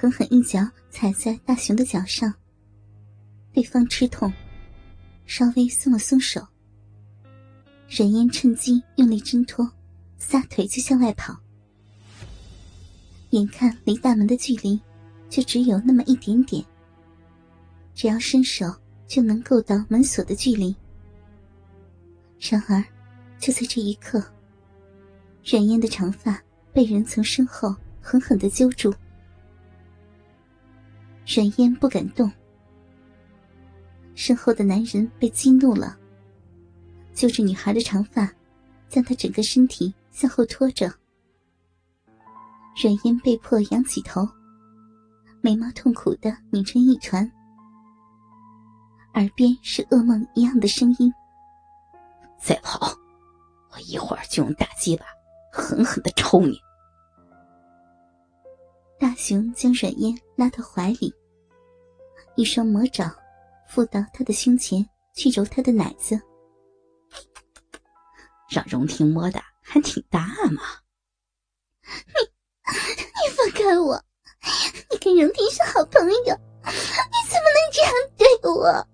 狠狠一脚踩在大熊的脚上。对方吃痛，稍微松了松手。冉嫣趁机用力挣脱，撒腿就向外跑。眼看离大门的距离就只有那么一点点，只要伸手就能够到门锁的距离。然而，就在这一刻，冉嫣的长发被人从身后狠狠的揪住。软烟不敢动，身后的男人被激怒了，揪着女孩的长发，将她整个身体向后拖着。软烟被迫仰起头，眉毛痛苦的拧成一团，耳边是噩梦一样的声音：“再跑，我一会儿就用大鸡巴狠狠的抽你！”大熊将软烟拉到怀里，一双魔爪附到他的胸前，去揉他的奶子，让荣婷摸的还挺大嘛。你。你放开我！你跟荣婷是好朋友，你怎么能这样对我？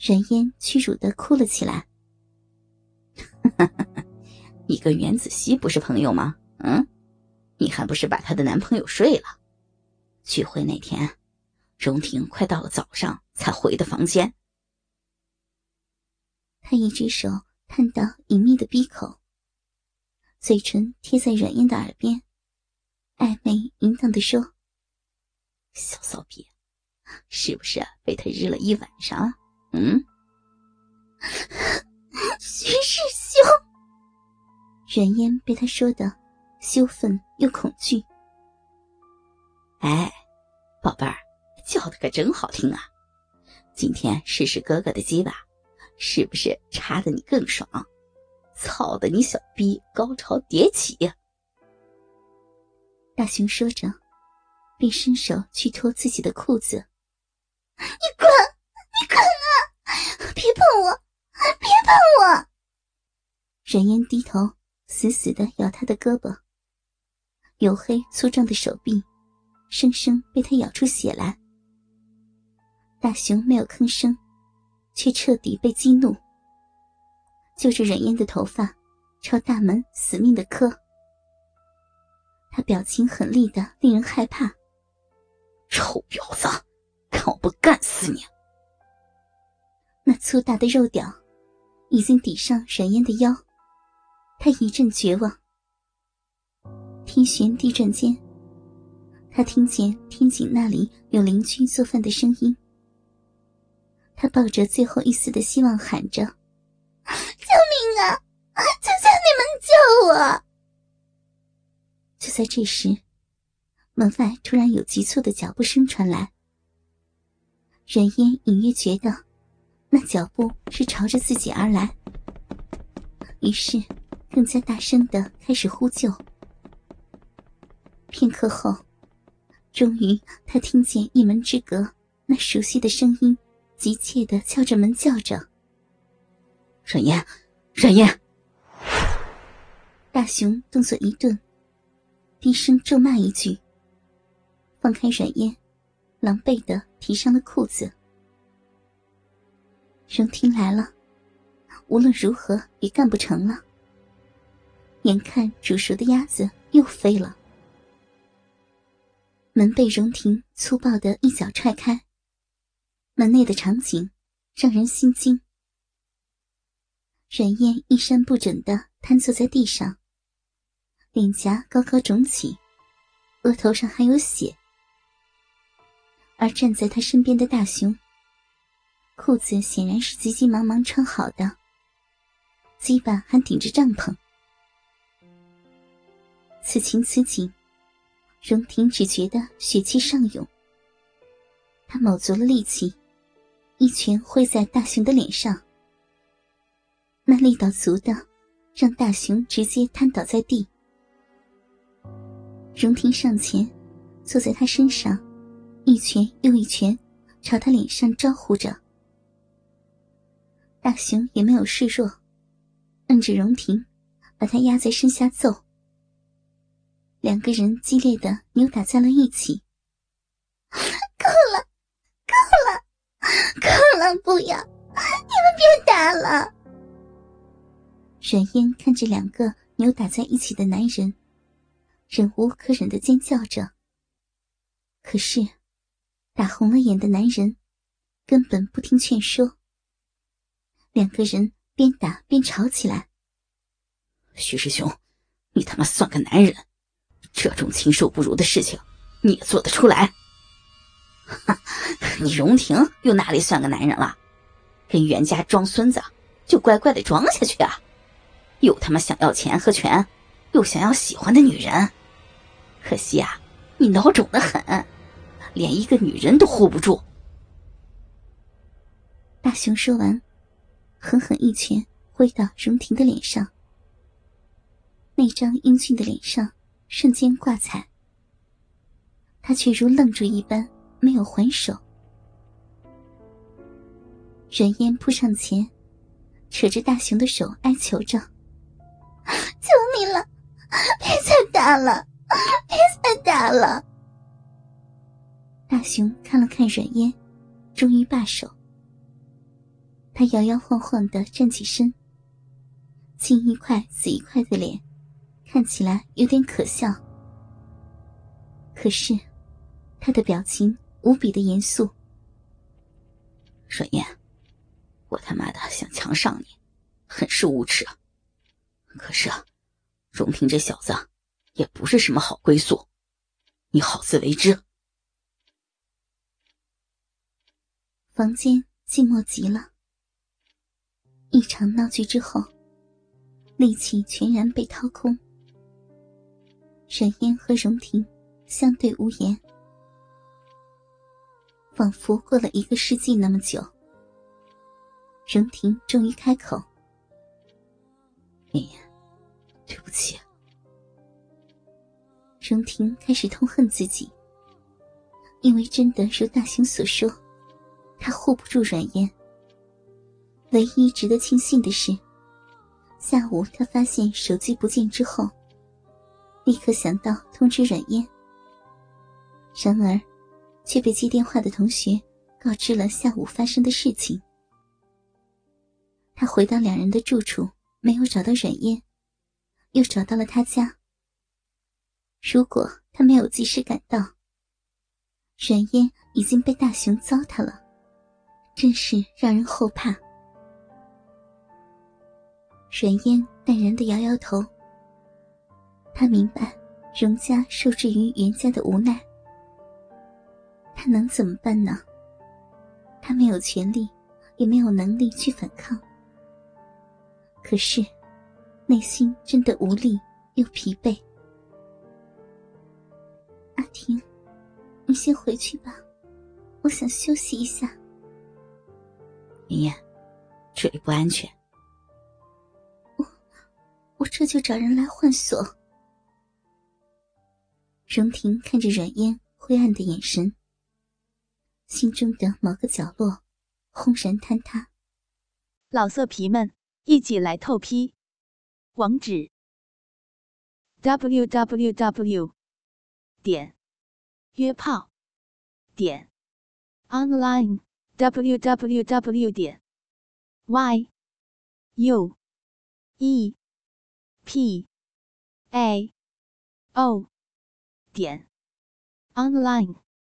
任嫣屈辱的哭了起来。你跟袁子熙不是朋友吗？嗯，你还不是把她的男朋友睡了？聚会那天，荣婷快到了早上才回的房间。他一只手探到隐秘的鼻口。嘴唇贴在软烟的耳边，暧昧淫荡的说：“小骚逼，是不是被他日了一晚上？”嗯。徐师兄，软烟被他说的羞愤又恐惧。哎，宝贝儿，叫的可真好听啊！今天试试哥哥的鸡巴，是不是插的你更爽？操的，你小逼高潮迭起！大熊说着，便伸手去脱自己的裤子。你滚！你滚啊！别碰我！别碰我！冉嫣低头，死死的咬他的胳膊，黝黑粗壮的手臂，生生被他咬出血来。大熊没有吭声，却彻底被激怒。就着冉嫣的头发，朝大门死命的磕。他表情狠厉的令人害怕。臭婊子，看我不干死你！那粗大的肉屌已经抵上冉嫣的腰，他一阵绝望。天旋地转间，他听见天井那里有邻居做饭的声音。他抱着最后一丝的希望喊着。救命啊！求求你们救我！就在这时，门外突然有急促的脚步声传来。冉嫣隐约觉得，那脚步是朝着自己而来，于是更加大声的开始呼救。片刻后，终于他听见一门之隔那熟悉的声音，急切的敲着门叫着。冉嫣，冉嫣！大熊动作一顿，低声咒骂一句，放开冉嫣，狼狈的提上了裤子。荣婷来了，无论如何也干不成了。眼看煮熟的鸭子又飞了，门被荣婷粗暴的一脚踹开，门内的场景让人心惊。冉嫣衣衫不整的瘫坐在地上，脸颊高高肿起，额头上还有血。而站在他身边的大熊，裤子显然是急急忙忙穿好的，鸡巴还顶着帐篷。此情此景，荣婷只觉得血气上涌，他卯足了力气，一拳挥在大雄的脸上，那力道足的让大雄直接瘫倒在地。荣婷上前，坐在他身上，一拳又一拳朝他脸上招呼着。大雄也没有示弱，摁着荣婷，把她压在身下揍。两个人激烈的扭打在了一起。够了，够了，够了！不要，你们别打了！阮嫣看着两个扭打在一起的男人，忍无可忍的尖叫着。可是，打红了眼的男人根本不听劝说。两个人边打边吵起来。徐师兄，你他妈算个男人！这种禽兽不如的事情，你也做得出来？哈，你荣婷又哪里算个男人了？跟袁家装孙子，就乖乖的装下去啊！又他妈想要钱和权，又想要喜欢的女人，可惜啊，你孬种的很，连一个女人都护不住。大雄说完，狠狠一拳挥到荣婷的脸上，那张英俊的脸上。瞬间挂彩，他却如愣住一般，没有还手。软烟扑上前，扯着大雄的手，哀求着：“求你了，别再打了，别再打了！”大雄看了看软烟，终于罢手。他摇摇晃晃的站起身，青一块紫一块的脸。看起来有点可笑，可是他的表情无比的严肃。阮燕，我他妈的想强上你，很是无耻。可是啊，荣平这小子也不是什么好归宿，你好自为之。房间寂寞极了，一场闹剧之后，力气全然被掏空。沈嫣和荣婷相对无言，仿佛过了一个世纪那么久。荣婷终于开口：“嫣嫣，对不起。”荣婷开始痛恨自己，因为真的如大雄所说，他护不住阮烟。唯一值得庆幸的是，下午他发现手机不见之后。立刻想到通知阮烟，然而，却被接电话的同学告知了下午发生的事情。他回到两人的住处，没有找到阮嫣，又找到了他家。如果他没有及时赶到，阮嫣已经被大雄糟蹋了，真是让人后怕。阮嫣淡然的摇摇头。他明白，荣家受制于袁家的无奈，他能怎么办呢？他没有权利，也没有能力去反抗。可是，内心真的无力又疲惫。阿婷，你先回去吧，我想休息一下。妍妍，这里不安全。我，我这就找人来换锁。荣婷看着阮嫣灰暗的眼神，心中的某个角落轰然坍塌。老色皮们，一起来透批！网址：w w w 点约炮点 online w w w 点 y u e p a o。点 online。